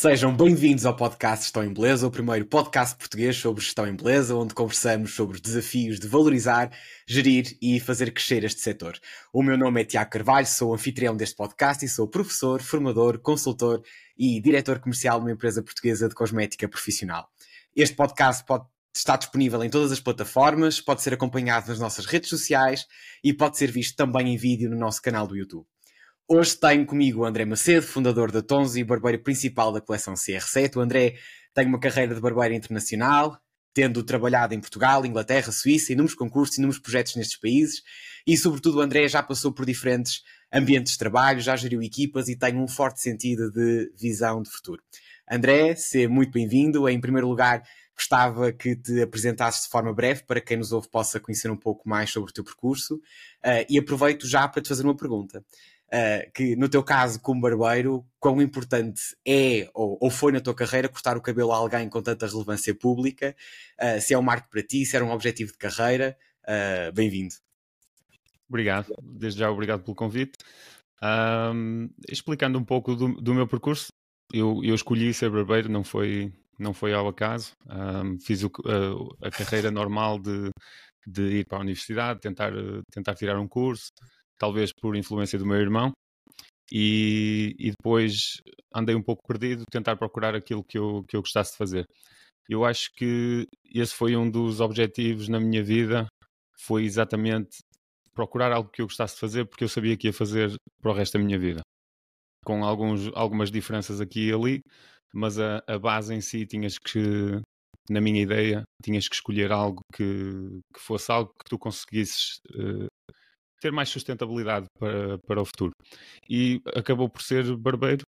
Sejam bem-vindos ao podcast Gestão em Beleza, o primeiro podcast português sobre gestão em beleza, onde conversamos sobre os desafios de valorizar, gerir e fazer crescer este setor. O meu nome é Tiago Carvalho, sou anfitrião deste podcast e sou professor, formador, consultor e diretor comercial de uma empresa portuguesa de cosmética profissional. Este podcast pode estar disponível em todas as plataformas, pode ser acompanhado nas nossas redes sociais e pode ser visto também em vídeo no nosso canal do YouTube. Hoje tenho comigo o André Macedo, fundador da Tonzi e barbeiro principal da coleção CR7. O André tem uma carreira de barbeiro internacional, tendo trabalhado em Portugal, Inglaterra, Suíça, inúmeros concursos, inúmeros projetos nestes países e, sobretudo, o André já passou por diferentes ambientes de trabalho, já geriu equipas e tem um forte sentido de visão de futuro. André, seja muito bem-vindo. Em primeiro lugar, gostava que te apresentasses de forma breve para quem nos ouve possa conhecer um pouco mais sobre o teu percurso uh, e aproveito já para te fazer uma pergunta uh, que no teu caso, como barbeiro, quão importante é ou, ou, foi na tua carreira cortar o cabelo a alguém com tanta relevância pública? Uh, se é um marco para ti, se era um objetivo de carreira? Uh, Bem-vindo. Obrigado, desde já obrigado pelo convite. Um, explicando um pouco do, do meu percurso, eu, eu, escolhi ser barbeiro, não foi, não foi ao acaso. Um, fiz o, a, a, carreira normal de, de ir para a universidade, tentar, tentar tirar um curso, talvez por influência do meu irmão, e, e, depois andei um pouco perdido, tentar procurar aquilo que eu, que eu gostasse de fazer. Eu acho que esse foi um dos objetivos na minha vida, foi exatamente procurar algo que eu gostasse de fazer, porque eu sabia que ia fazer para o resto da minha vida. Com alguns, algumas diferenças aqui e ali, mas a, a base em si tinhas que, na minha ideia, tinhas que escolher algo que, que fosse algo que tu conseguisses uh, ter mais sustentabilidade para, para o futuro. E acabou por ser barbeiro.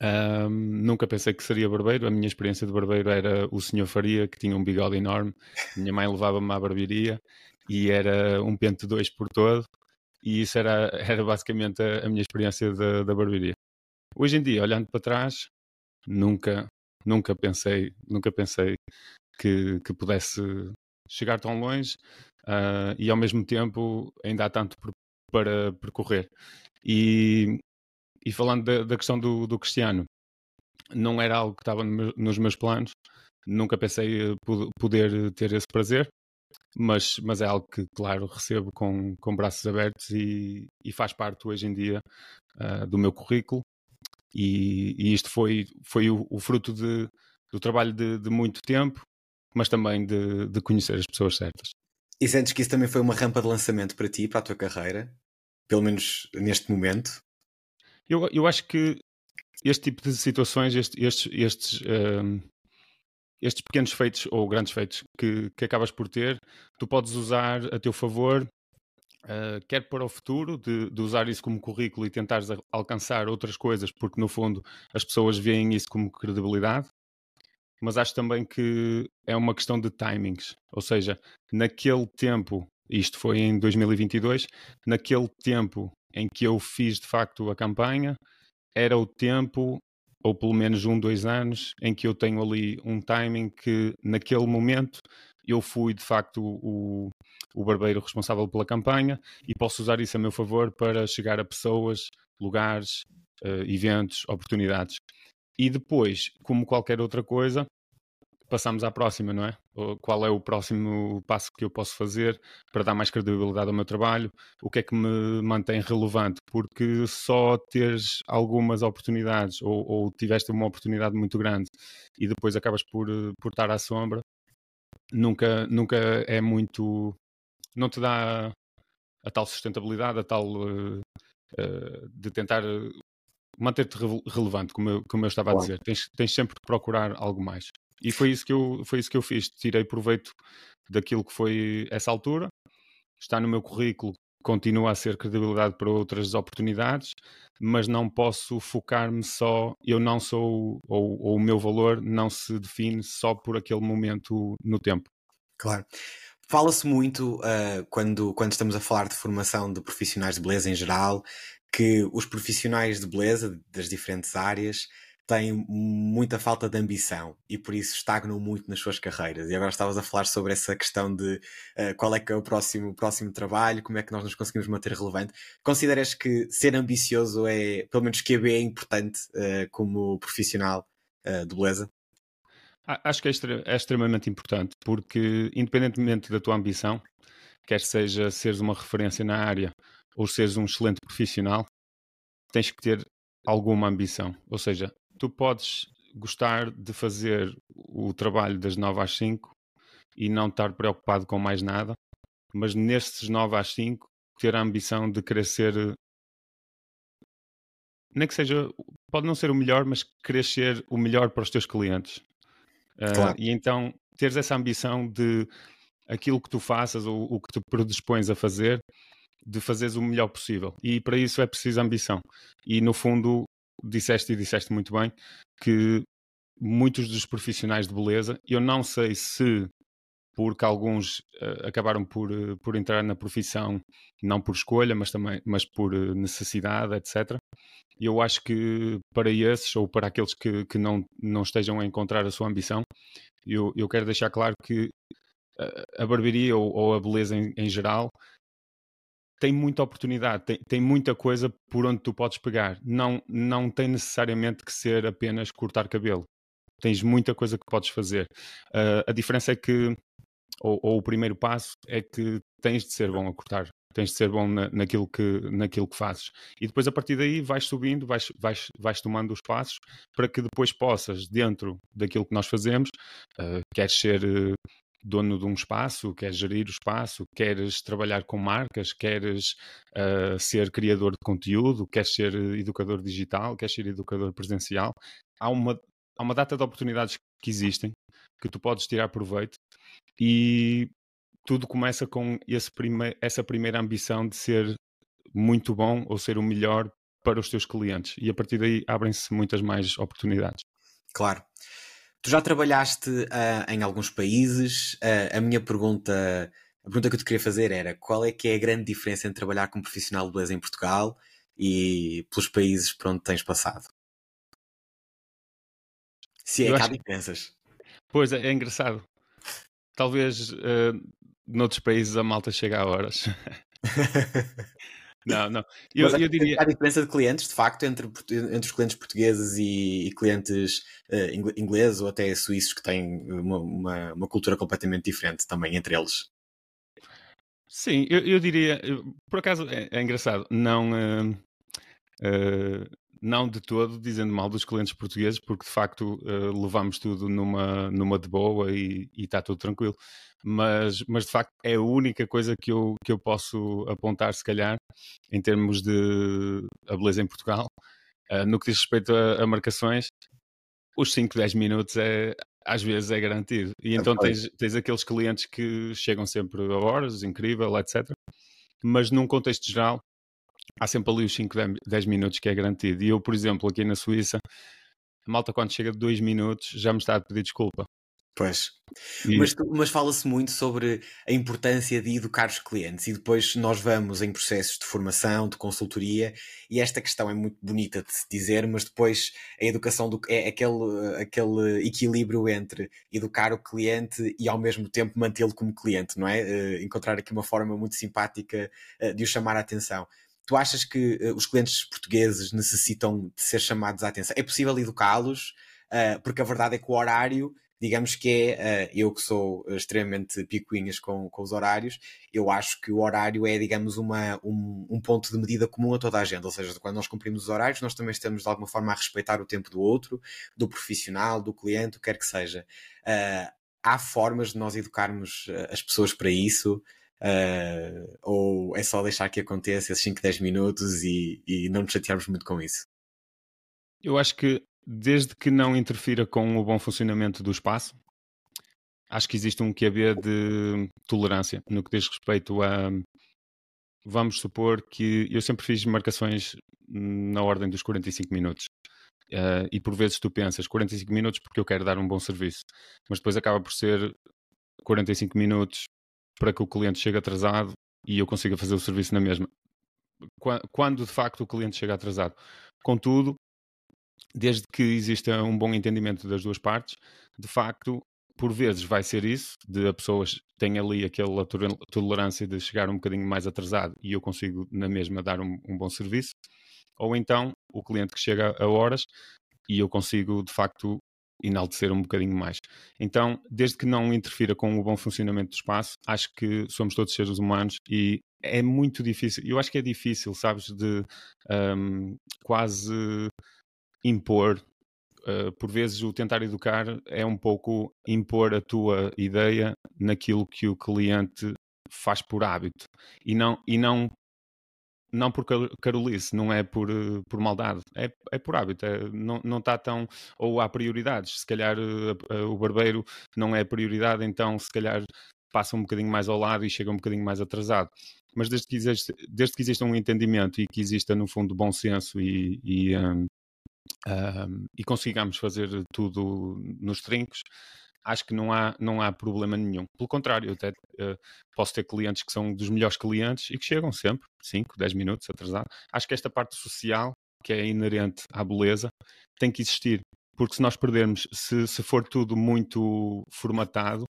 Um, nunca pensei que seria barbeiro. A minha experiência de barbeiro era o senhor Faria, que tinha um bigode enorme. Minha mãe levava-me à barbearia e era um pente dois por todo. E isso era, era basicamente a, a minha experiência da, da barbearia. Hoje em dia, olhando para trás, nunca, nunca pensei, nunca pensei que, que pudesse chegar tão longe uh, e ao mesmo tempo ainda há tanto para percorrer. E, e falando da, da questão do, do, Cristiano, não era algo que estava no, nos meus planos, nunca pensei poder ter esse prazer, mas, mas é algo que, claro, recebo com, com braços abertos e, e faz parte hoje em dia uh, do meu currículo. E, e, isto foi, foi o, o fruto de, do trabalho de, de, muito tempo, mas também de, de conhecer as pessoas certas. E sentes que isso também foi uma rampa de lançamento para ti, para a tua carreira? Pelo menos neste momento? Eu, eu acho que este tipo de situações, este, estes, estes, um, estes pequenos feitos ou grandes feitos que, que acabas por ter, tu podes usar a teu favor, uh, quer para o futuro, de, de, usar isso como currículo e tentares alcançar outras coisas, porque no fundo as pessoas veem isso como credibilidade, mas acho também que é uma questão de timings. Ou seja, naquele tempo, isto foi em 2022, naquele tempo em que eu fiz de facto a campanha, era o tempo, ou pelo menos um, dois anos, em que eu tenho ali um timing que naquele momento eu fui de facto o, o barbeiro responsável pela campanha e posso usar isso a meu favor para chegar a pessoas, lugares, uh, eventos, oportunidades. E depois, como qualquer outra coisa, passamos à próxima, não é? Qual é o próximo passo que eu posso fazer para dar mais credibilidade ao meu trabalho? O que é que me mantém relevante? Porque só teres algumas oportunidades ou, ou tiveste uma oportunidade muito grande e depois acabas por, por estar à sombra, nunca, nunca é muito. não te dá a tal sustentabilidade, a tal. Uh, de tentar manter-te relevante, como eu, como eu estava a dizer. Tens, tens sempre que procurar algo mais. E foi isso que eu, foi isso que eu fiz. Tirei proveito daquilo que foi essa altura. Está no meu currículo, continua a ser credibilidade para outras oportunidades, mas não posso focar-me só. Eu não sou, ou, ou o meu valor não se define só por aquele momento no tempo. Claro. Fala-se muito uh, quando, quando estamos a falar de formação de profissionais de beleza em geral, que os profissionais de beleza das diferentes áreas têm muita falta de ambição e por isso estagnam muito nas suas carreiras. E agora estavas a falar sobre essa questão de uh, qual é que é o próximo, próximo trabalho, como é que nós nos conseguimos manter relevante. Consideras que ser ambicioso é, pelo menos QB é importante uh, como profissional uh, de beleza? Acho que é, é, extremamente importante, porque independentemente da tua ambição, quer seja seres uma referência na área ou seres um excelente profissional, tens que ter alguma ambição. Ou seja, tu podes gostar de fazer o trabalho das 9 às 5 e não estar preocupado com mais nada, mas nestes 9 às 5 ter a ambição de querer ser nem que seja, pode não ser o melhor, mas querer ser o melhor para os teus clientes. Ah, claro. Uh, e então teres essa ambição de aquilo que tu faças ou o que te predispões a fazer, de fazeres o melhor possível. E para isso é preciso ambição. E no fundo, disseste e disseste muito bem que muitos dos profissionais de beleza, eu não sei se porque alguns uh, acabaram por, uh, por entrar na profissão não por escolha, mas também mas por uh, necessidade, etc. E eu acho que para esses ou para aqueles que, que não, não estejam a encontrar a sua ambição, eu, eu quero deixar claro que a barbearia ou, ou a beleza em, em, geral tem muita oportunidade, tem, tem muita coisa por onde tu podes pegar. Não, não tem necessariamente que ser apenas cortar cabelo. Tens muita coisa que podes fazer. Uh, a diferença é que, ou, ou, o primeiro passo, é que tens de ser bom a cortar. Tens de ser bom na, naquilo, que, naquilo que fazes. E depois, a partir daí, vais subindo, vais, vais, vais tomando os passos para que depois possas, dentro daquilo que nós fazemos, uh, queres ser uh, dono de um espaço, queres gerir o espaço, queres trabalhar com marcas, queres uh, ser criador de conteúdo, queres ser educador digital, queres ser educador presencial. Há uma, há uma data de oportunidades que existem que tu podes tirar proveito e tudo começa com prime essa primeira ambição de ser muito bom ou ser o melhor para os teus clientes e a partir daí abrem-se muitas mais oportunidades. Claro. Tu já trabalhaste uh, em alguns países. Uh, a minha pergunta, a pergunta que eu te queria fazer era qual é que é a grande diferença entre trabalhar como profissional de beleza em Portugal e pelos países por onde tens passado? Se é eu que há diferenças. Pois é, é engraçado. Talvez uh, noutros países a malta chega a horas. Não, não. Eu, Mas eu diria... Há diferença de clientes, de facto, entre, entre os clientes portugueses e, e clientes uh, ingleses ou até suíços que têm uma, uma, uma, cultura completamente diferente também entre eles. Sim, eu, eu diria, por acaso é, é engraçado, não, uh, uh, não de todo dizendo mal dos clientes portugueses, porque de facto levamos tudo numa, numa de boa e está tudo tranquilo mas, mas de facto é a única coisa que eu, que eu posso apontar, se calhar, em termos de a beleza em Portugal. Uh, no que diz respeito a, a, marcações, os 5, 10 minutos é, às vezes é garantido. E então tens, tens aqueles clientes que chegam sempre a horas, incrível, etc. Mas num contexto geral, há sempre ali os 5, 10 minutos que é garantido. E eu, por exemplo, aqui na Suíça, a malta quando chega de 2 minutos já me está a pedir desculpa. Pois. E... Mas, mas fala-se muito sobre a importância de educar os clientes e depois nós vamos em processos de formação, de consultoria e esta questão é muito bonita de se dizer, mas depois a educação do, é aquele, aquele equilíbrio entre educar o cliente e ao mesmo tempo mantê-lo como cliente, não é? Uh, encontrar aqui uma forma muito simpática uh, de o chamar a atenção. Tu achas que uh, os clientes portugueses necessitam de ser chamados à atenção? É possível educá-los? porque a verdade é que o horário digamos que é, uh, eu que sou extremamente picuinhas com, com os horários, eu acho que o horário é, digamos, uma, um, um, ponto de medida comum a toda a gente, ou seja, quando nós cumprimos os horários, nós também estamos de alguma forma a respeitar o tempo do outro, do profissional, do cliente, o que quer que seja. Uh, há formas de nós educarmos as pessoas para isso, uh, ou é só deixar que aconteça esses 5, 10 minutos e, e não nos chatearmos muito com isso? Eu acho que desde que não interfira com o bom funcionamento do espaço, acho que existe um QB de tolerância no que diz respeito a. Vamos supor que eu sempre fiz marcações na ordem dos 45 minutos. Uh, e por vezes tu pensas 45 minutos porque eu quero dar um bom serviço, mas depois acaba por ser 45 minutos para que o cliente chegue atrasado e eu consiga fazer o serviço na mesma. Quando de facto o cliente chega atrasado. Contudo, desde que exista um bom entendimento das duas partes, de facto, por vezes vai ser isso, de a pessoa tem ali aquela tolerância de chegar um bocadinho mais atrasado e eu consigo na mesma dar um, um bom serviço, ou então o cliente que chega a horas e eu consigo de facto enaltecer um bocadinho mais. Então, desde que não interfira com o bom funcionamento do espaço, acho que somos todos seres humanos e é muito difícil. Eu acho que é difícil, sabes, de um, quase impor. Uh, por vezes o tentar educar é um pouco impor a tua ideia naquilo que o cliente faz por hábito e não, e não não por carolice, não é por, eh, por maldade, é, é por hábito, é, não está tão, ou há prioridades, se calhar uh, o barbeiro não é prioridade, então se calhar passa um bocadinho mais ao lado e chega um bocadinho mais atrasado. Mas desde que desde que exista um entendimento e que exista no fundo bom senso e, e, um, um, e consigamos fazer tudo nos trincos, acho que não há, não há problema nenhum. Pelo contrário, eu até uh, posso ter clientes que são dos melhores clientes e que chegam sempre, 5, 10 minutos atrasado. Acho que esta parte social, que é inerente à beleza, tem que existir. Porque se nós perdermos, se, se for tudo muito formatado,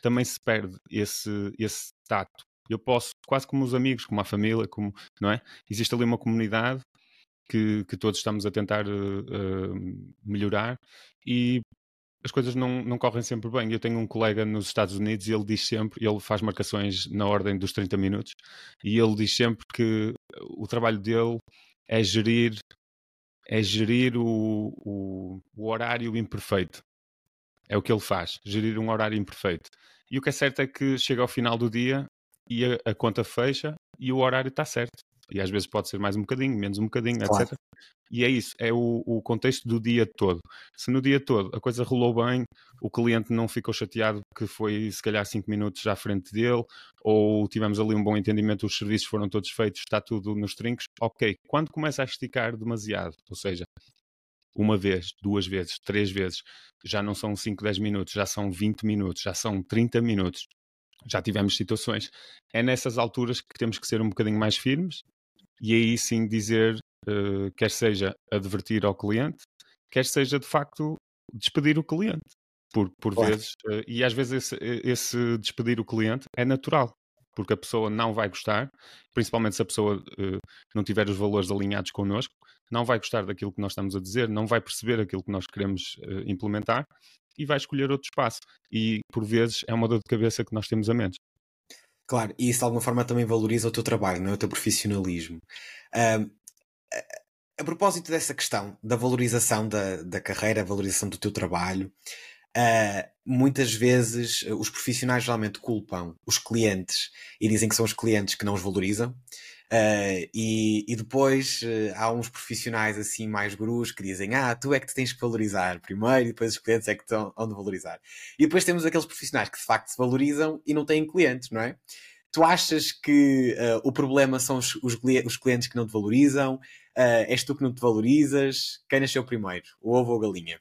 também se perde esse, esse tato. Eu posso, quase como os amigos, como a família, como, não é? Existe ali uma comunidade que, que todos estamos a tentar uh, melhorar e as coisas não, não correm sempre bem. Eu tenho um colega nos Estados Unidos e ele diz sempre, ele faz marcações na ordem dos 30 minutos, e ele diz sempre que o trabalho dele é gerir é gerir o, o, o horário imperfeito. É o que ele faz, gerir um horário imperfeito. E o que é certo é que chega ao final do dia e a, a conta fecha e o horário está certo. E às vezes pode ser mais um bocadinho, menos um bocadinho, claro. etc. E é isso, é o, o, contexto do dia todo. Se no dia todo a coisa rolou bem, o cliente não ficou chateado que foi se calhar 5 minutos à frente dele, ou tivemos ali um bom entendimento, os serviços foram todos feitos, está tudo nos trincos, ok. Quando começa a esticar demasiado, ou seja, uma vez, duas vezes, três vezes, já não são 5, 10 minutos, já são 20 minutos, já são 30 minutos, já tivemos situações. É nessas alturas que temos que ser um bocadinho mais firmes e aí sim dizer, uh, quer seja advertir ao cliente, quer seja de facto despedir o cliente. Por, por claro. vezes, uh, e às vezes esse, esse, despedir o cliente é natural, porque a pessoa não vai gostar, principalmente se a pessoa uh, não tiver os valores alinhados connosco, não vai gostar daquilo que nós estamos a dizer, não vai perceber aquilo que nós queremos implementar e vai escolher outro espaço. E por vezes é uma dor de cabeça que nós temos a menos. Claro, e isso de alguma forma também valoriza o teu trabalho, não é? o teu profissionalismo. Um, a, propósito dessa questão da valorização da, da carreira, a valorização do teu trabalho, uh, muitas vezes os profissionais geralmente culpam os clientes e dizem que são os clientes que não os valorizam. Uh, e, e, depois uh, há uns profissionais assim mais gurus que dizem ah, tu é que te tens que valorizar primeiro e depois os clientes é que estão de valorizar. E depois temos aqueles profissionais que de facto se valorizam e não têm clientes, não é? Tu achas que uh, o problema são os, os, os, clientes que não te valorizam? És tu que não te valorizas? Quem nasceu primeiro? O ovo ou a galinha?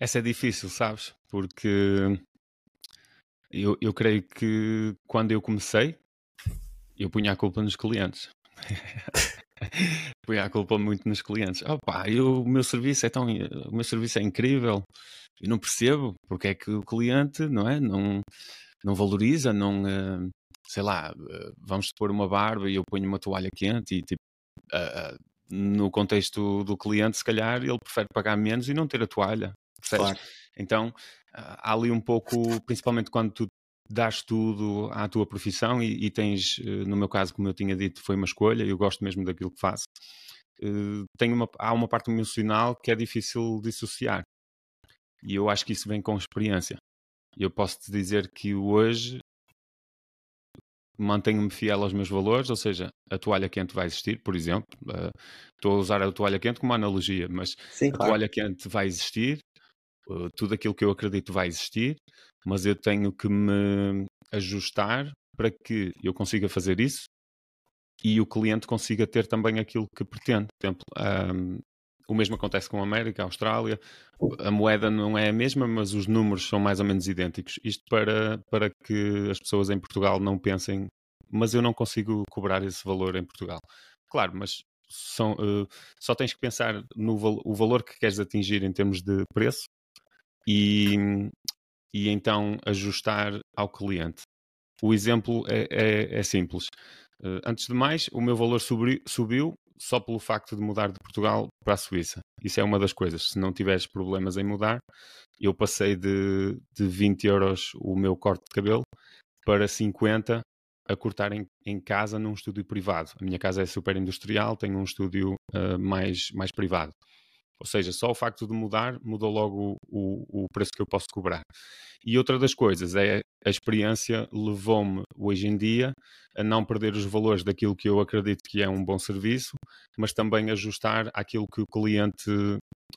Essa é difícil, sabes? Porque eu, eu creio que quando eu comecei, eu punha a culpa nos clientes. punha a culpa muito nos clientes. Opa, eu, o meu serviço é tão, o meu serviço é incrível. Eu não percebo porque é que o cliente, não é, não, não valoriza, não, uh, sei lá, uh, vamos pôr uma barba e eu ponho uma toalha quente e tipo, uh, no contexto do cliente, se calhar ele prefere pagar menos e não ter a toalha. Claro. Então, há ali um pouco, principalmente quando tu dás tudo à tua profissão e, e, tens, eh, no meu caso, como eu tinha dito, foi uma escolha, eu gosto mesmo daquilo que faço. Uh, tem uma, há uma parte emocional que é difícil dissociar. E eu acho que isso vem com experiência. Eu posso te dizer que hoje mantenho-me fiel aos meus valores, ou seja, a toalha quente vai existir, por exemplo. Uh, estou a usar a toalha quente como analogia, mas Sim, a claro. toalha quente vai existir, uh, tudo aquilo que eu acredito vai existir mas eu tenho que me ajustar para que eu consiga fazer isso e o cliente consiga ter também aquilo que pretende. Por exemplo, um, o mesmo acontece com a América, a Austrália. A moeda não é a mesma, mas os números são mais ou menos idênticos. Isto para, para que as pessoas em Portugal não pensem, mas eu não consigo cobrar esse valor em Portugal. Claro, mas são, uh, só tens que pensar no o valor que queres atingir em termos de preço e, e então ajustar ao cliente. O exemplo é, é, é simples. Uh, antes de mais, o meu valor subiu, subiu só pelo facto de mudar de Portugal para a Suíça. Isso é uma das coisas. Se não tiveres problemas em mudar, eu passei de, de 20 euros o meu corte de cabelo para 50 a cortar em, em, casa num estúdio privado. A minha casa é super industrial, tenho um estúdio uh, mais, mais privado. Ou seja, só o facto de mudar mudou logo o, o, preço que eu posso cobrar. E outra das coisas é a experiência levou-me hoje em dia a não perder os valores daquilo que eu acredito que é um bom serviço, mas também ajustar aquilo que o cliente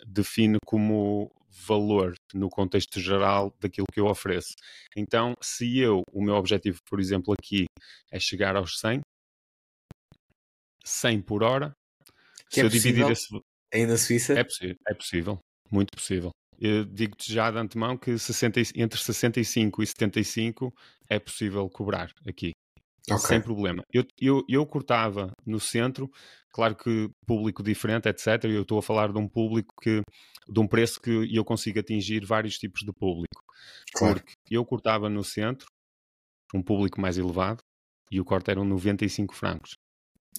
define como valor no contexto geral daquilo que eu ofereço. Então, se eu, o meu objetivo, por exemplo, aqui é chegar aos 100, 100 por hora, que se é eu dividir esse... Aí na Suíça? É possível, é possível, muito possível. Eu digo-te já de antemão que 60, entre 65 e 75 é possível cobrar aqui. Okay. Sem problema. Eu, eu, eu cortava no centro, claro que público diferente, etc. Eu estou a falar de um público que, de um preço que eu consigo atingir vários tipos de público. Claro. Porque eu cortava no centro, um público mais elevado, e o corte eram 95 francos.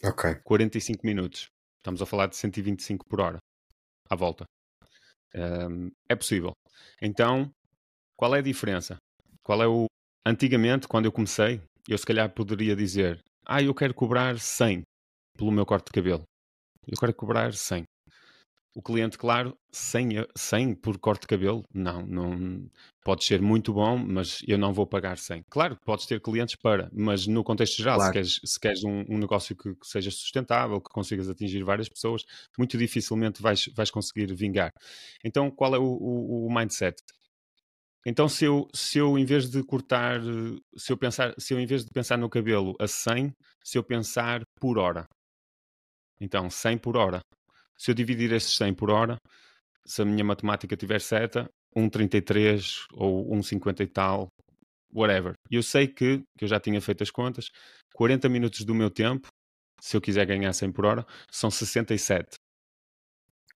Ok. 45 minutos. Estamos a falar de 125 por hora. À volta. Um, é possível. Então, qual é a diferença? Qual é o. Antigamente, quando eu comecei, eu se calhar poderia dizer: Ah, eu quero cobrar 100 pelo meu corte de cabelo. Eu quero cobrar 100. O cliente, claro, 100, 100 por corte de cabelo, não, não pode ser muito bom, mas eu não vou pagar 100. Claro que podes ter clientes para, mas no contexto geral, claro. se queres, se queres um, um negócio que, que, seja sustentável, que consigas atingir várias pessoas, muito dificilmente vais, vais conseguir vingar. Então, qual é o, o, o mindset? Então, se eu, se eu em vez de cortar, se eu pensar, se eu em vez de pensar no cabelo a 100, se eu pensar por hora. Então, 100 por hora. Se eu dividir esses 100 por hora, se a minha matemática tiver certa, 1,33 ou 1,50 e tal, whatever. Eu sei que, que eu já tinha feito as contas, 40 minutos do meu tempo, se eu quiser ganhar 100 por hora, são 67.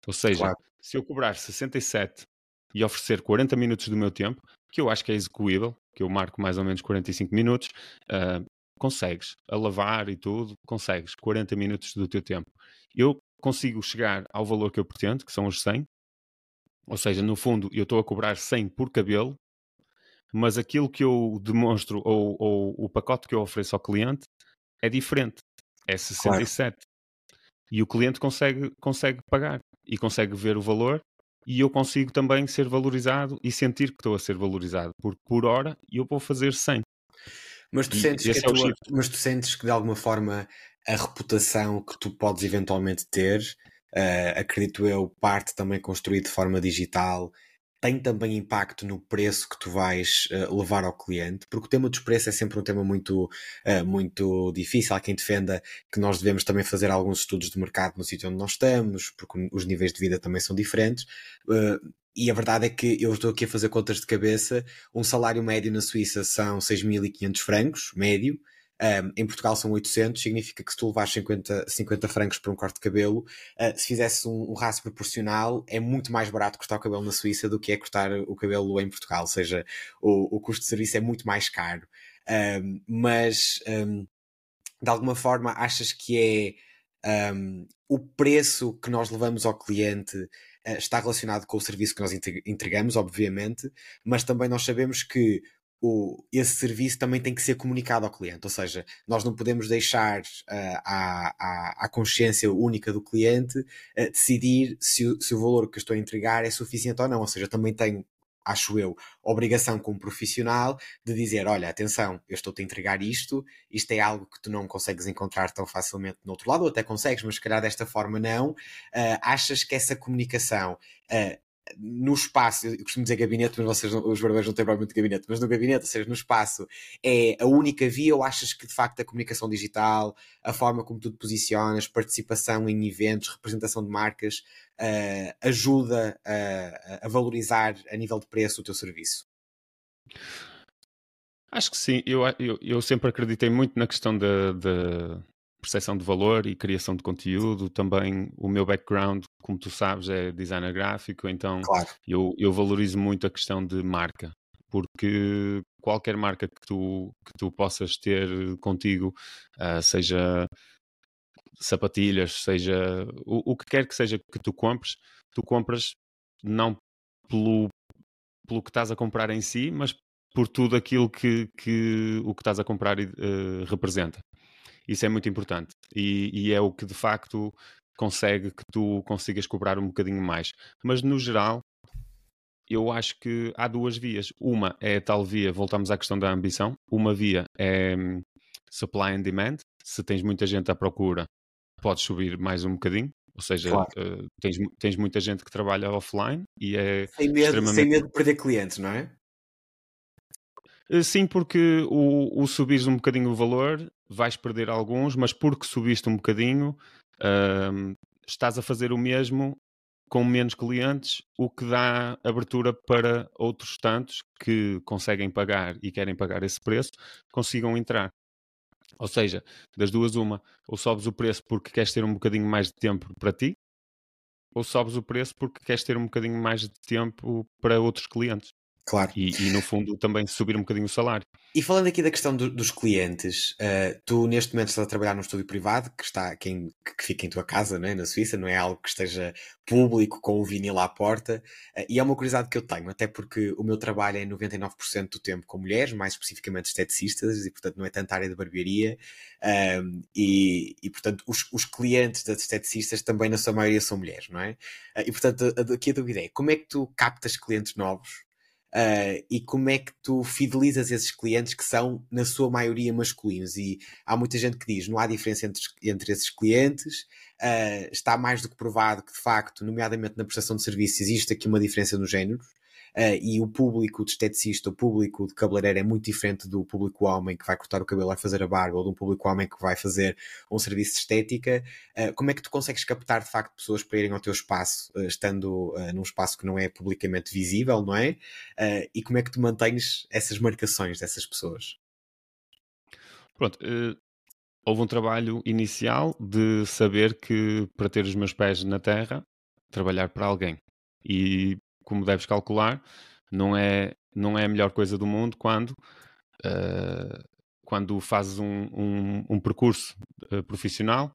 Ou seja, claro. se eu cobrar 67 e oferecer 40 minutos do meu tempo, que eu acho que é execuível, que eu marco mais ou menos 45 minutos, uh, consegues. A lavar e tudo, consegues. 40 minutos do teu tempo. Eu consigo chegar ao valor que eu pretendo, que são os 100. Ou seja, no fundo, eu estou a cobrar 100 por cabelo, mas aquilo que eu demonstro ou, ou o pacote que eu ofereço ao cliente é diferente. É 67. Claro. E o cliente consegue, consegue pagar e consegue ver o valor e eu consigo também ser valorizado e sentir que estou a ser valorizado, porque por hora eu vou fazer 100. Mas tu, sentes que, é tua, mas tu sentes que de alguma forma a reputação que tu podes eventualmente ter, uh, acredito eu, parte também construída de forma digital, tem também impacto no preço que tu vais uh, levar ao cliente, porque o tema dos preços é sempre um tema muito, uh, muito difícil. Há quem defenda que nós devemos também fazer alguns estudos de mercado no sítio onde nós estamos, porque os níveis de vida também são diferentes. Uh, e a verdade é que eu estou aqui a fazer contas de cabeça. Um salário médio na Suíça são 6.500 francos, médio. Um, em Portugal são 800, significa que se tu levares 50, 50 francos para um corte de cabelo, uh, se fizesse um, um raço proporcional, é muito mais barato cortar o cabelo na Suíça do que é cortar o cabelo em Portugal, ou seja, o, o custo de serviço é muito mais caro. Um, mas, de alguma forma, achas que é o preço que nós levamos ao cliente uh, está relacionado com o serviço que nós entregamos, obviamente, mas também nós sabemos que o, esse serviço também tem que ser comunicado ao cliente, ou seja, nós não podemos deixar uh, à, à, à, consciência única do cliente uh, decidir se o, se o valor que estou a entregar é suficiente ou não, ou seja, também tenho acho eu, obrigação como profissional de dizer, olha, atenção, eu estou-te a entregar isto, isto é algo que tu não consegues encontrar tão facilmente no outro lado, ou até consegues, mas se calhar desta forma não, uh, achas que essa comunicação uh, no espaço, eu costumo dizer gabinete, mas vocês, os barbeiros não têm provavelmente gabinete, mas no gabinete, ou seja, no espaço, é a única via ou achas que de facto a comunicação digital, a forma como tu te posicionas, participação em eventos, representação de marcas, uh, ajuda a, a, valorizar a nível de preço o teu serviço? Acho que sim, eu, eu, eu sempre acreditei muito na questão da, percepção de valor e criação de conteúdo. Também o meu background, como tu sabes, é designer gráfico, então claro. eu, eu valorizo muito a questão de marca, porque qualquer marca que tu, que tu possas ter contigo, uh, seja sapatilhas, seja o, o que quer que seja que tu compres, tu compras não pelo, pelo que estás a comprar em si, mas por tudo aquilo que, que o que estás a comprar uh, representa. Isso é muito importante e, e, é o que de facto consegue que tu consigas cobrar um bocadinho mais. Mas no geral, eu acho que há duas vias. Uma é a tal via, voltamos à questão da ambição. Uma via é um, supply and demand. Se tens muita gente à procura, podes subir mais um bocadinho. Ou seja, claro. uh, tens, tens muita gente que trabalha offline e é. Sem medo, extremamente... sem medo de perder clientes, não é? Eh, sim, porque o, o um bocadinho o valor, vais perder alguns, mas porque subiste um bocadinho, uh, estás a fazer o mesmo com menos clientes, o que dá abertura para outros tantos que conseguem pagar e querem pagar esse preço, consigam entrar. Ou seja, das duas, uma, ou sobes o preço porque queres ter um bocadinho mais de tempo para ti, ou sobes o preço porque queres ter um bocadinho mais de tempo para outros clientes. Claro. E, e, no fundo também subir um bocadinho o salário. E falando aqui da questão do, dos clientes, uh, tu neste momento estás a trabalhar num estúdio privado que está quem, que fica em tua casa, né, na Suíça, não é algo que esteja público com o vinil à porta. Uh, e é uma curiosidade que eu tenho, até porque o meu trabalho é 99% do tempo com mulheres, mais especificamente esteticistas, e portanto não é tanta área de barbearia. Um, e, e portanto os, os, clientes das esteticistas também na sua maioria são mulheres, não é? Uh, e portanto aqui a dúvida é, como é que tu captas clientes novos Uh, e como é que tu fidelizas esses clientes que são, na sua maioria, masculinos? E há muita gente que diz não há diferença entre, entre esses clientes, uh, está mais do que provado que, de facto, nomeadamente na prestação de serviços, existe aqui uma diferença no género. Uh, e o público de esteticista, o público de cabeleireiro é muito diferente do público homem que vai cortar o cabelo, vai fazer a barba, ou do público homem que vai fazer um serviço de estética. Uh, como é que tu consegues captar de facto pessoas para irem ao teu espaço, uh, estando num espaço que não é publicamente visível, não é? e como é que tu mantens essas marcações dessas pessoas? Pronto, houve um trabalho inicial de saber que para ter os meus pés na terra, trabalhar para alguém. E como deves calcular, não é, não é a melhor coisa do mundo quando, uh, quando fazes um, um, um percurso uh, profissional.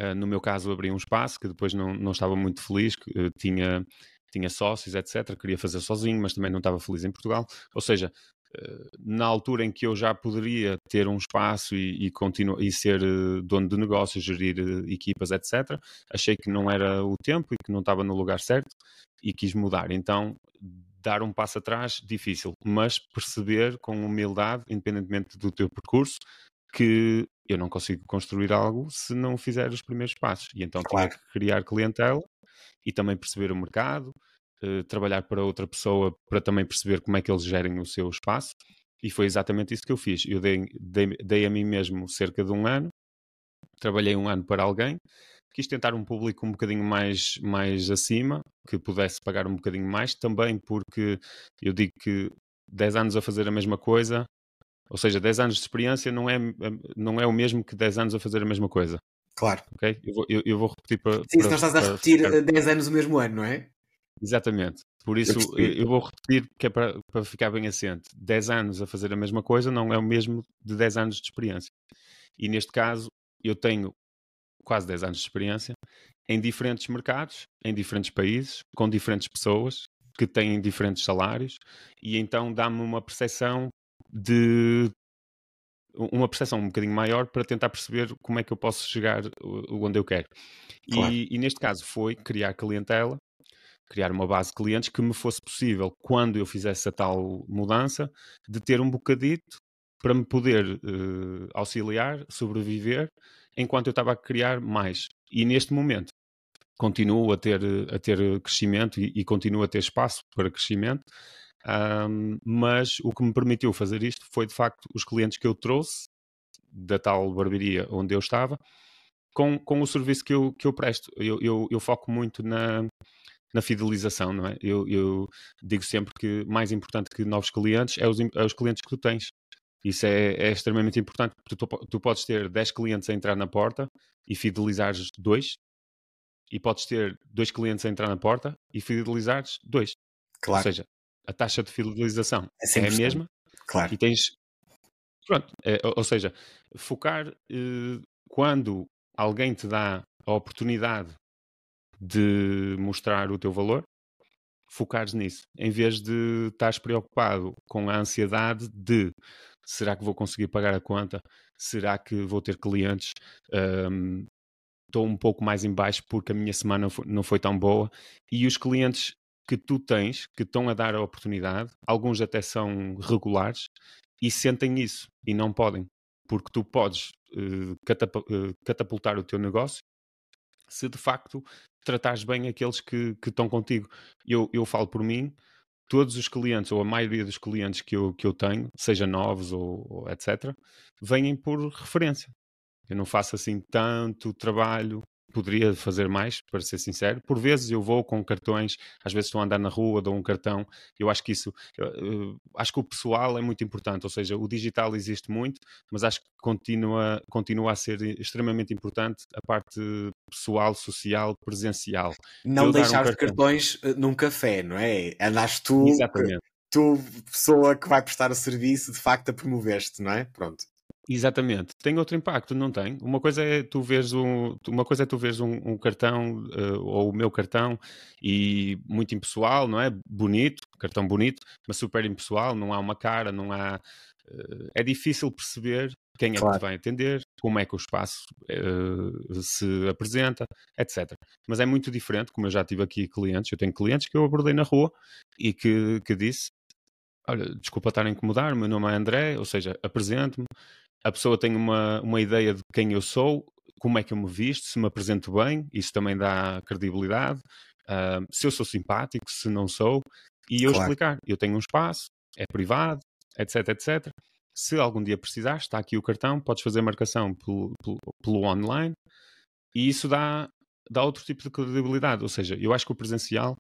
Uh, no meu caso, abri um espaço que depois não, não estava muito feliz, que, tinha, tinha sócios, etc. Queria fazer sozinho, mas também não estava feliz em Portugal. Ou seja, na altura em que eu já poderia ter um espaço e, e, e ser dono de negócios, gerir equipas, etc., achei que não era o tempo e que não estava no lugar certo e quis mudar. Então, dar um passo atrás, difícil, mas perceber com humildade, independentemente do teu percurso, que eu não consigo construir algo se não fizer os primeiros passos. E então claro. tinha que criar clientela e também perceber o mercado, eh, trabalhar para outra pessoa para também perceber como é que eles gerem o seu espaço. E foi exatamente isso que eu fiz. Eu dei, dei, dei a mim mesmo cerca de um ano, trabalhei um ano para alguém, quis tentar um público um bocadinho mais, mais acima, que pudesse pagar um bocadinho mais, também porque eu digo que 10 anos a fazer a mesma coisa, ou seja, 10 anos de experiência não é, não é o mesmo que 10 anos a fazer a mesma coisa. Claro. Ok? Eu vou, eu, eu vou repetir para. Sim, se não estás a repetir ficar... 10 anos o mesmo ano, não é? Exatamente. Por isso, eu, eu vou repetir que é para, para ficar bem assente. 10 anos a fazer a mesma coisa não é o mesmo de 10 anos de experiência. E neste caso, eu tenho quase 10 anos de experiência, em diferentes mercados, em diferentes países, com diferentes pessoas que têm diferentes salários, e então dá-me uma percepção de uma percepção um bocadinho maior para tentar perceber como é que eu posso chegar onde eu quero. Claro. E, e, neste caso foi criar clientela, criar uma base de clientes que me fosse possível, quando eu fizesse a tal mudança, de ter um bocadito para me poder uh, auxiliar, sobreviver enquanto eu estava a criar mais. E neste momento continuo a ter, a ter crescimento e, e continuo a ter espaço para crescimento. Um, mas o que me permitiu fazer isto foi de facto os clientes que eu trouxe da tal barbearia onde eu estava com, com o serviço que eu, que eu presto. Eu, eu, eu foco muito na, na fidelização, não é? Eu, eu, digo sempre que mais importante que novos clientes é os, é os clientes que tu tens. Isso é, é extremamente importante, porque tu, tu, podes ter 10 clientes a entrar na porta e fidelizares dois, e podes ter dois clientes a entrar na porta e fidelizares dois. Claro. Ou seja, a taxa de fidelização é, é a mesma. Claro. E tens. Pronto, é, ou seja, focar eh, quando alguém te dá a oportunidade de mostrar o teu valor, focares nisso, em vez de estás preocupado com a ansiedade de será que vou conseguir pagar a conta? Será que vou ter clientes? Um, estou um pouco mais em baixo porque a minha semana não foi tão boa e os clientes que tu tens, que estão a dar a oportunidade, alguns até são regulares e sentem isso e não podem, porque tu podes uh, catapultar o teu negócio se de facto tratares bem aqueles que, que estão contigo. Eu, eu falo por mim, todos os clientes, ou a maioria dos clientes que eu, que eu tenho, seja novos ou, ou etc., vêm por referência. Eu não faço assim tanto trabalho poderia fazer mais, para ser sincero. Por vezes eu vou com cartões, às vezes estou a andar na rua, dou um cartão. Eu acho que isso, uh, acho que o pessoal é muito importante, ou seja, o digital existe muito, mas acho que continua, continua a ser extremamente importante a parte pessoal, social, presencial. Não deixar um os cartões eh, num café, não é? Andaste tu, Exatamente. tu, pessoa que vai prestar o serviço, de facto a promoveste, não é? Pronto. Exatamente. Tem outro impacto, não tem? Uma coisa é tu vês um, uma coisa é tu vês um, um cartão uh, ou o meu cartão e muito impessoal, não é? Bonito, cartão bonito, mas super impessoal, não há uma cara, não há. Uh, é difícil perceber quem é claro. que te vai atender, como é que o espaço uh, se apresenta, etc. Mas é muito diferente, como eu já tive aqui clientes, eu tenho clientes que eu abordei na rua e que, que disse olha, desculpa estar a incomodar, meu nome é André, ou seja, apresento-me, a pessoa tem uma, uma ideia de quem eu sou, como é que eu me visto, se me apresento bem, isso também dá credibilidade, uh, se eu sou simpático, se não sou, e eu claro. explicar, eu tenho um espaço, é privado, etc, etc. Se algum dia precisares, está aqui o cartão, podes fazer marcação pelo, pelo, pelo online, e isso dá, dá outro tipo de credibilidade, ou seja, eu acho que o presencial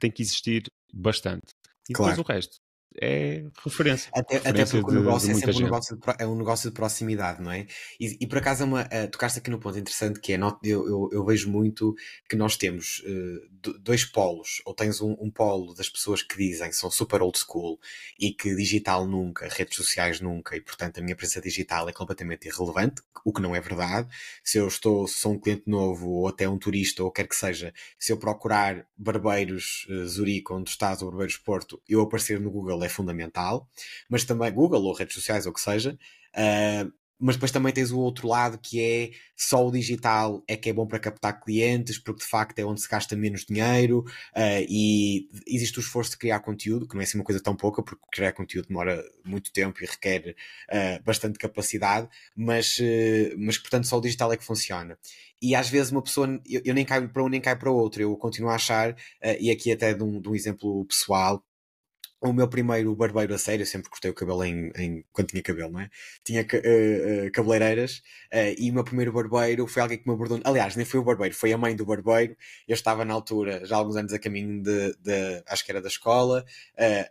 tem que existir bastante. E claro. depois o resto é referência. Até, referência até porque de, o negócio é sempre um negócio, de, é um negócio de proximidade, não é? E, e por acaso é uma, uh, tocaste aqui no ponto interessante que é, not, eu, eu, eu, vejo muito que nós temos uh, dois polos, ou tens um, um, polo das pessoas que dizem que são super old school e que digital nunca, redes sociais nunca, e portanto a minha presença digital é completamente irrelevante, o que não é verdade. Se eu estou, se sou um cliente novo ou até um turista ou quer que seja, se eu procurar barbeiros uh, Zurique, onde estás, ou barbeiros Porto, eu aparecer no Google é fundamental, mas também Google ou redes sociais ou o que seja. Uh, mas depois também tens o outro lado que é só o digital é que é bom para captar clientes, porque de facto é onde se gasta menos dinheiro uh, e existe o esforço de criar conteúdo, que não é assim uma coisa tão pouca, porque criar conteúdo demora muito tempo e requer uh, bastante capacidade, mas, uh, mas portanto só o digital é que funciona. E às vezes uma pessoa, eu, eu nem caio para um nem caio para outro, eu continuo a achar, e aqui até de um, de um exemplo pessoal, o meu primeiro barbeiro a sério, eu sempre cortei o cabelo em, em quando tinha cabelo, não é? Tinha uh, uh, cabeleireiras uh, e o meu primeiro barbeiro foi alguém que me abordou. Aliás, nem foi o barbeiro, foi a mãe do barbeiro. Eu estava na altura, já há alguns anos a caminho de, de acho que era da escola,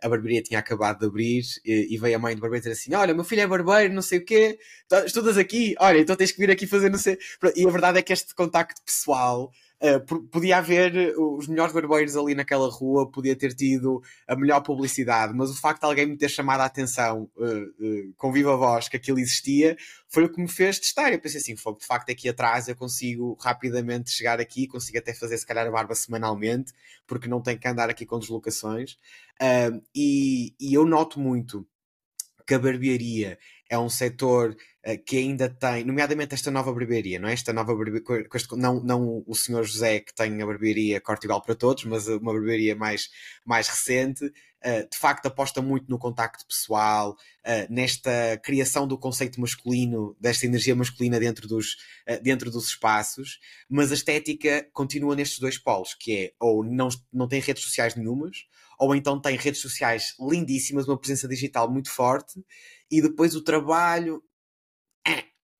a barbearia tinha acabado de abrir e, e, veio a mãe do barbeiro dizer assim: Olha, meu filho é barbeiro, não sei o quê, estudas aqui, olha, então tens que vir aqui fazer não sei. E a verdade é que este contacto pessoal Uh, podia haver eh, os melhores barbeiros ali naquela rua, podia ter tido a melhor publicidade, mas o facto de alguém me ter chamado a atenção uh, uh, com viva voz que aquilo existia foi o que me fez testar. Eu pensei assim: de facto, aqui atrás eu consigo rapidamente chegar aqui, consigo até fazer se calhar a barba semanalmente, porque não tenho que andar aqui com deslocações. E, e eu noto muito que a barbearia é um setor que ainda tem, nomeadamente esta nova barbearia, não é? Esta nova barbearia, não, não o senhor José que tem a barbearia corte igual para todos, mas uma barbearia mais, mais recente, uh, de facto aposta muito no contacto pessoal, uh, nesta criação do conceito masculino, desta energia masculina dentro dos, dentro dos espaços, mas a estética continua nestes dois polos, que é ou não, não tem redes sociais nenhumas, ou então tem redes sociais lindíssimas, uma presença digital muito forte, e depois o trabalho.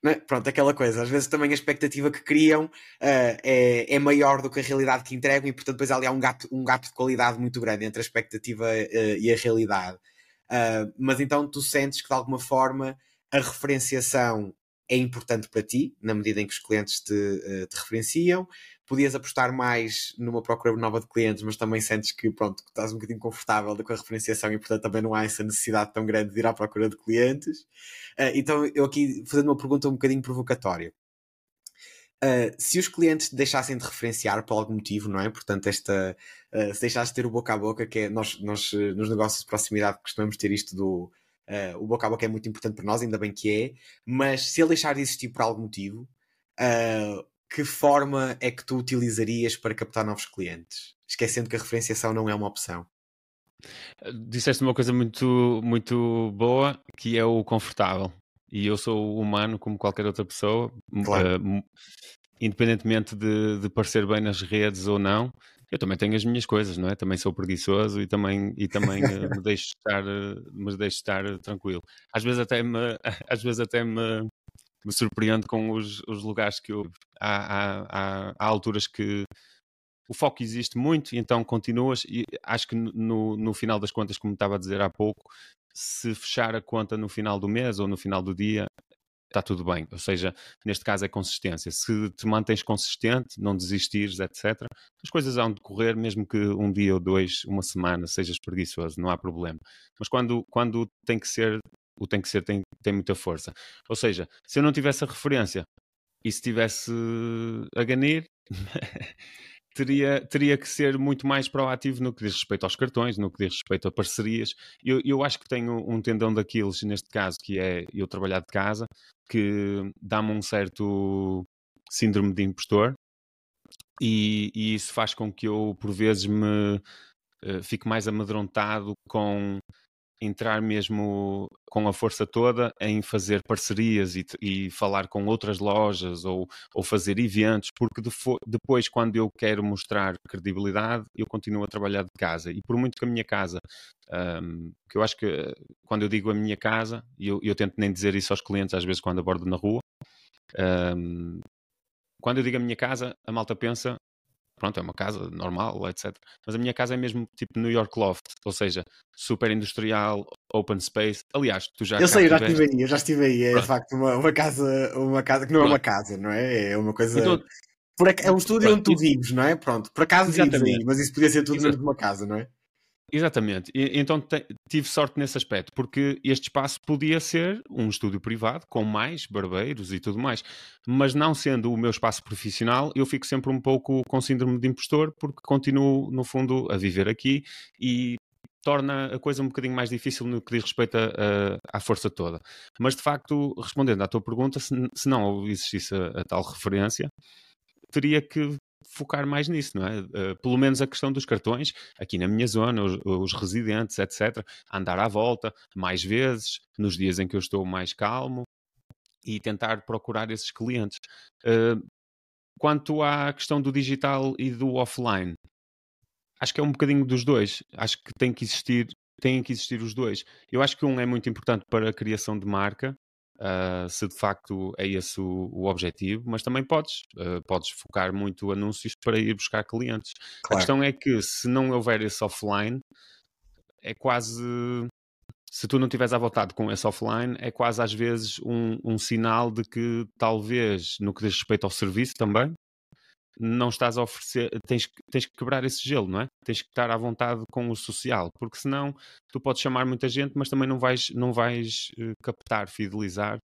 Né? Pronto, aquela coisa. Às vezes também a expectativa que criam uh, é, é maior do que a realidade que entregam, e portanto depois ali há um gap, um gap de qualidade muito grande entre a expectativa uh, e a realidade. Uh, mas então tu sentes que de alguma forma a referenciação é importante para ti, na medida em que os clientes te, te referenciam, podias apostar mais numa procura nova de clientes, mas também sentes que pronto, estás um bocadinho confortável com a referenciação e portanto também não há essa necessidade tão grande de ir à procura de clientes. Uh, então eu aqui fazendo uma pergunta um bocadinho provocatória. Uh, se os clientes deixassem de referenciar por algum motivo, não é? Portanto, esta, uh, se deixasse de ter o boca a boca, que é nós, nós nos negócios de proximidade costumamos ter isto do uh, o boca a boca é muito importante para nós, ainda bem que é, mas se ele deixar de existir por algum motivo, que forma é que tu utilizarias para captar novos clientes? Esquecendo que a referenciação não é uma opção. Disseste uma coisa muito, muito boa, que é o confortável e eu sou humano como qualquer outra pessoa, claro. uh, independentemente de, de, parecer bem nas redes ou não, eu também tenho as minhas coisas, não é? Também sou preguiçoso e também, e também uh, me deixo estar, uh, me deixo estar tranquilo. Às vezes até me, às vezes até me, me surpreendo com os, os lugares que eu. Há, há, há, há alturas que o foco existe muito, e então continuas, e acho que no, no final das contas, como estava a dizer há pouco, se fechar a conta no final do mês ou no final do dia, está tudo bem. Ou seja, neste caso é consistência. Se te mantens consistente, não desistires, etc., as coisas vão decorrer, mesmo que um dia ou dois, uma semana, sejas preguiçoso, não há problema. Mas quando, quando tem que ser, o tem que ser tem, tem muita força. Ou seja, se eu não tivesse a referência e se tivesse a ganir, teria, teria que ser muito mais proativo no que diz respeito aos cartões, no que diz respeito a parcerias. Eu, eu acho que tenho um tendão daqueles neste caso, que é eu trabalhar de casa, que dá-me um certo síndrome de impostor, e, e, isso faz com que eu, por vezes, me uh, fique mais amedrontado com entrar mesmo com a força toda em fazer parcerias e, e falar com outras lojas ou, ou fazer eventos, porque depois, quando eu quero mostrar credibilidade, eu continuo a trabalhar de casa. E por muito que a minha casa, um, que eu acho que quando eu digo a minha casa, e eu, eu tento nem dizer isso aos clientes às vezes quando abordo na rua, um, quando eu digo a minha casa, a malta pensa pronto, é uma casa normal, etc. Mas a minha casa é mesmo tipo New York Loft, ou seja, super industrial, open space. Aliás, tu já. Eu sei, eu já estive aí, eu já estive aí. É de facto uma, uma, casa, uma casa que não pronto. é uma casa, não é? É uma coisa. Então, é um estúdio pronto, onde tu vives, não é? Pronto, por acaso vives aí, mas isso podia ser tudo dentro de uma casa, não é? Exatamente. E, então tive sorte nesse aspecto, porque este espaço podia ser um estúdio privado, com mais barbeiros e tudo mais. Mas não sendo o meu espaço profissional, eu fico sempre um pouco com síndrome de impostor, porque continuo, no fundo, a viver aqui e torna a coisa um bocadinho mais difícil no que diz respeito a, a, à força toda. Mas, de facto, respondendo à tua pergunta, se, se não existisse a, a tal referência, teria que focar mais nisso, não é? Uh, pelo menos a questão dos cartões, aqui na minha zona, os, os, residentes, etc., andar à volta mais vezes, nos dias em que eu estou mais calmo e tentar procurar esses clientes. Uh, quanto à questão do digital e do offline, acho que é um bocadinho dos dois. Acho que tem que existir, têm que existir os dois. Eu acho que um é muito importante para a criação de marca, uh, se de facto é esse o, o objetivo, mas também podes, uh, podes focar muito anúncios para ir buscar clientes. Claro. A questão é que se não houver esse offline, é quase. Se tu não estiveres à vontade com esse offline, é quase às vezes um, um sinal de que talvez, no que diz respeito ao serviço também, não estás a oferecer, tens, tens que quebrar esse gelo, não é? Tens que estar à vontade com o social, porque senão tu podes chamar muita gente, mas também não vais, não vais uh, captar, fidelizar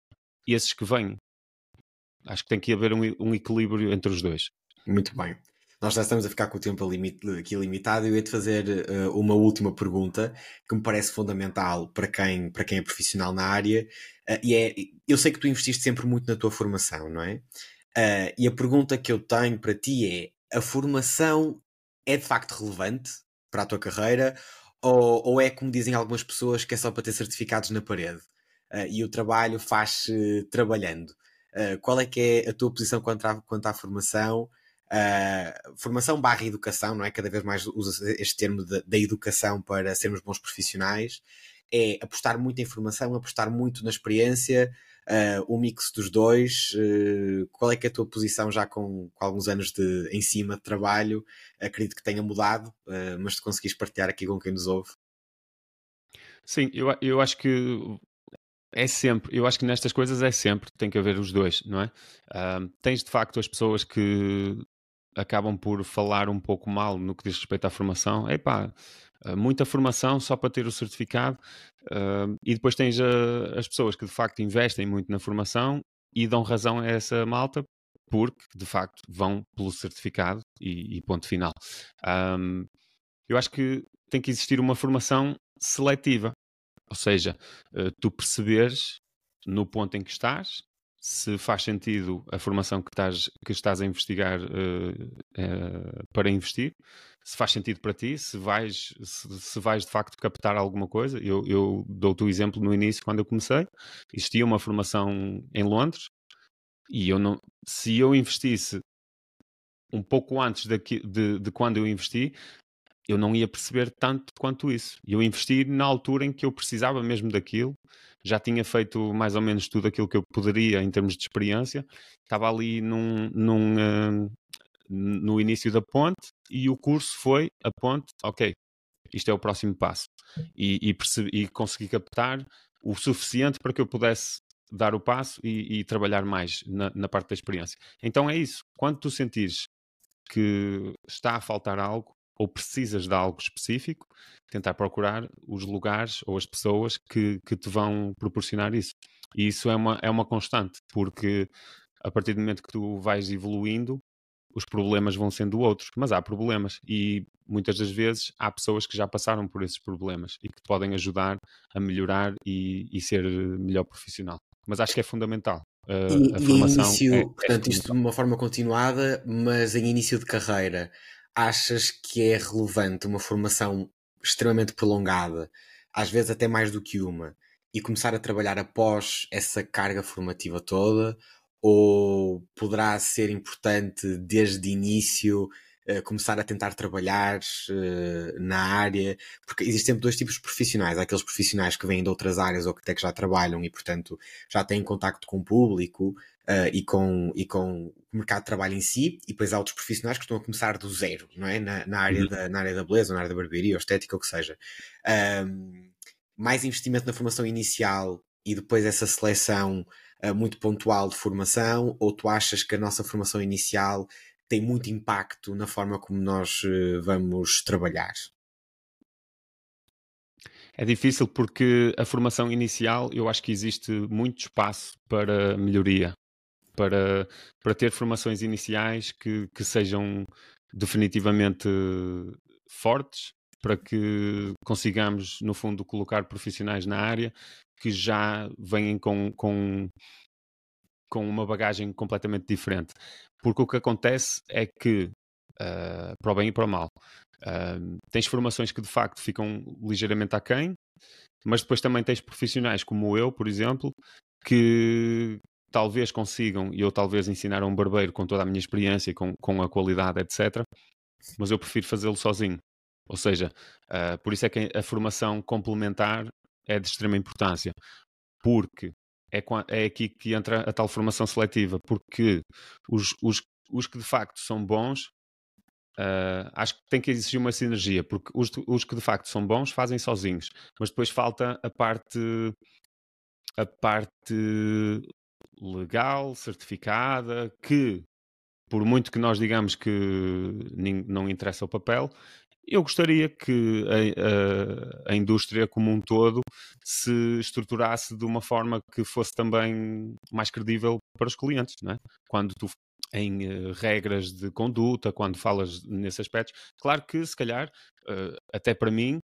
esses que vêm. Acho que tem que haver um, um, equilíbrio entre os dois. Muito bem. Nós já estamos a ficar com o tempo aqui limitado e eu ia-te fazer uh, uma última pergunta que me parece fundamental para quem, para quem é profissional na área. Uh, e é, eu sei que tu investiste sempre muito na tua formação, não é? Uh, e a pergunta que eu tenho para ti é: a formação é de facto relevante para a tua carreira? Ou, ou é como dizem algumas pessoas que é só para ter certificados na parede? Uh, e o trabalho faz-se trabalhando. Uh, qual é que é a tua posição quanto à, quanto à formação? formação barra educação, não é? Cada vez mais usa este termo da educação para sermos bons profissionais. É apostar muito em formação, apostar muito na experiência, uh, o mix dos dois. Uh, qual é que é a tua posição já com, com, alguns anos de, em cima de trabalho? Acredito que tenha mudado, uh, mas se conseguis partilhar aqui com quem nos ouve. Sim, eu, eu acho que é sempre, eu acho que nestas coisas é sempre, tem que haver os dois, não é? Uh, tens de facto as pessoas que acabam por falar um pouco mal no que diz respeito à formação. Epá, muita formação só para ter o certificado uh, e depois tens a, as pessoas que de facto investem muito na formação e dão razão a essa malta porque de facto vão pelo certificado e, e ponto final. Um, eu acho que tem que existir uma formação seletiva, ou seja, tu perceberes no ponto em que estás se faz sentido a formação que estás, que estás a investigar uh, uh, para investir, se faz sentido para ti, se vais, se, se vais de facto captar alguma coisa. Eu, eu dou-te o exemplo no início, quando eu comecei, existia uma formação em Londres e eu não, se eu investisse um pouco antes de, de quando eu investi, eu não ia perceber tanto quanto isso. Eu investi na altura em que eu precisava mesmo daquilo, já tinha feito mais ou menos tudo aquilo que eu poderia em termos de experiência, estava ali num, num uh, no início da ponte e o curso foi a ponte, ok, isto é o próximo passo. E, e, percebi, e consegui captar o suficiente para que eu pudesse dar o passo e, e trabalhar mais na, na, parte da experiência. Então é isso. Quando tu sentires que está a faltar algo, ou precisas de algo específico, tentar procurar os lugares ou as pessoas que, que te vão proporcionar isso. E isso é uma, é uma constante, porque a partir do momento que tu vais evoluindo, os problemas vão sendo outros, mas há problemas e muitas das vezes há pessoas que já passaram por esses problemas e que te podem ajudar a melhorar e, e ser melhor profissional. Mas acho que é fundamental. Uh, e, a formação e início, é, é portanto, isto de uma forma continuada, mas em início de carreira, achas que é relevante uma formação extremamente prolongada, às vezes até mais do que uma, e começar a trabalhar após essa carga formativa toda? Ou poderá ser importante desde o início uh, começar a tentar trabalhar uh, na área? Porque existem sempre dois tipos de profissionais. Há aqueles profissionais que vêm de outras áreas ou que até que já trabalham e, portanto, já têm contacto com o público uh, e, com, e com o mercado de trabalho em si, e depois há outros profissionais que estão a começar do zero, não é? Na, na área, uhum. da, na área da beleza, na área da barbearia, ou estética, ou o que seja. Um, mais investimento na formação inicial e depois essa seleção uh, muito pontual de formação, ou tu achas que a nossa formação inicial tem muito impacto na forma como nós uh, vamos trabalhar? É difícil porque a formação inicial eu acho que existe muito espaço para melhoria para, para ter formações iniciais que, que sejam definitivamente fortes, para que consigamos, no fundo, colocar profissionais na área que já vêm com, com, com uma bagagem completamente diferente. Porque o que acontece é que, uh, para o bem e para o mal, uh, tens formações que de facto ficam ligeiramente aquém, mas depois também tens profissionais como eu, por exemplo, que, talvez consigam, e eu talvez ensinar a um barbeiro com toda a minha experiência, com, com a qualidade, etc. Mas eu prefiro fazê-lo sozinho. Ou seja, uh, por isso é que a formação complementar é de extrema importância. Porque é, é aqui que entra a tal formação seletiva. Porque os, os, os que de facto são bons Uh, acho que tem que existir uma sinergia, porque os, os, que de facto são bons fazem sozinhos, mas depois falta a parte a parte legal, certificada, que, por muito que nós digamos que não interessa o papel, eu gostaria que a, a, a, indústria como um todo se estruturasse de uma forma que fosse também mais credível para os clientes, não é? Quando tu em uh, regras de conduta, quando falas nesse aspecto, claro que se calhar, uh, até para mim,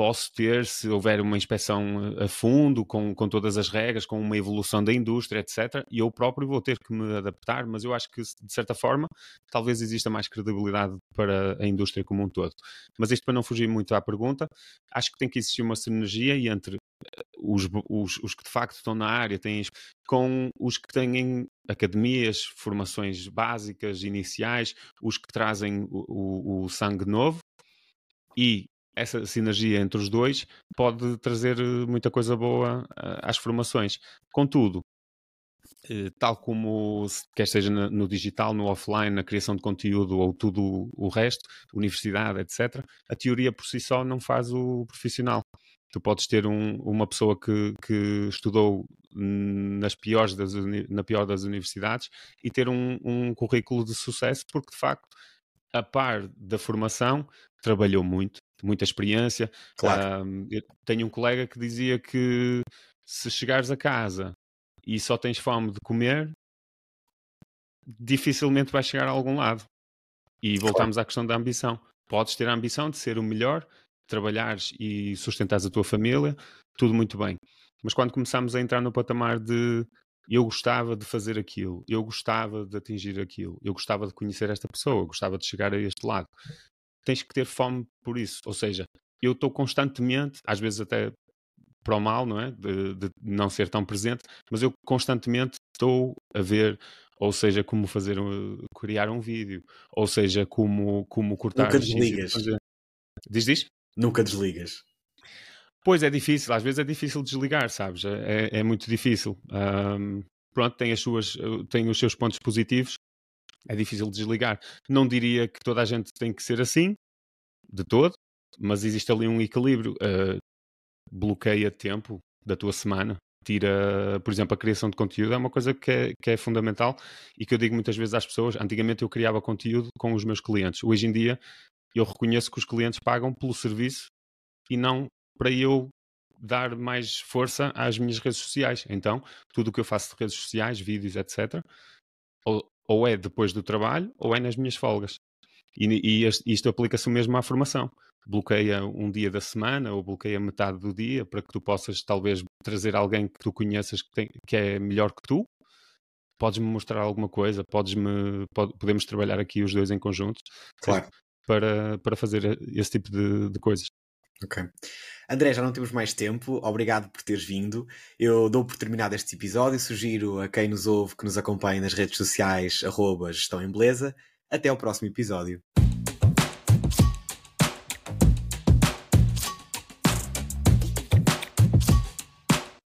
posso ter, se houver uma inspeção a fundo, com, com todas as regras, com uma evolução da indústria, etc., e eu próprio vou ter que me adaptar, mas eu acho que, de certa forma, talvez exista mais credibilidade para a indústria como um todo. Mas isto para não fugir muito à pergunta, acho que tem que existir uma sinergia entre eh, os, os, os que de facto estão na área, têm, com os que têm academias, formações básicas, iniciais, os que trazem o, o, o sangue novo, e essa sinergia entre os dois pode trazer eh, muita coisa boa eh, às formações. Contudo, eh, tal como quer seja no digital, no offline, na criação de conteúdo ou tudo o resto, universidade, etc., a teoria por si só não faz o profissional. Tu podes ter um, uma pessoa que, que estudou nas piores das, na pior das universidades e ter um, um currículo de sucesso, porque de facto, a par da formação, trabalhou muito, muita experiência. Claro. eu tenho um colega que dizia que se chegares a casa e só tens fome de comer, dificilmente vais chegar a algum lado. E voltamos claro. à questão da ambição. Podes ter a ambição de ser o melhor, trabalhares e sustentares a tua família, tudo muito bem. Mas quando começamos a entrar no patamar de eu gostava de fazer aquilo, eu gostava de atingir aquilo, eu gostava de conhecer esta pessoa, eu gostava de chegar a este lado, tens que ter fome por isso. Ou seja, eu estou constantemente, às vezes até para o mal, não é? De, de, não ser tão presente, mas eu constantemente estou a ver, ou seja, como fazer, criar um vídeo, ou seja, como, como cortar. Nunca desligas. Diz, diz? Nunca desligas. Pois é difícil, às vezes é difícil desligar, sabes? É, é muito difícil. Um, pronto, tem, as suas, tem os seus pontos positivos, é difícil desligar. Não diria que toda a gente tem que ser assim, de todo, mas existe ali um equilíbrio. Uh, bloqueia tempo da tua semana, tira, por exemplo, a criação de conteúdo é uma coisa que é, que é fundamental e que eu digo muitas vezes às pessoas. Antigamente eu criava conteúdo com os meus clientes. Hoje em dia eu reconheço que os clientes pagam pelo serviço e não para eu dar mais força às minhas redes sociais. Então, tudo o que eu faço de redes sociais, vídeos, etc., ou é depois do trabalho ou é nas minhas folgas. E, e isto aplica-se mesmo à formação. Bloqueia um dia da semana ou bloqueia metade do dia para que tu possas talvez trazer alguém que tu conheças que, tem, que é melhor que tu. Podes-me mostrar alguma coisa, podes-me, pode, podemos trabalhar aqui os dois em conjunto claro. para, para fazer esse tipo de, de coisas. Ok. André, já não temos mais tempo. Obrigado por teres vindo. Eu dou por terminado este episódio. Sugiro a quem nos ouve que nos acompanhe nas redes sociais, arroba Gestão em Beleza. Até ao próximo episódio.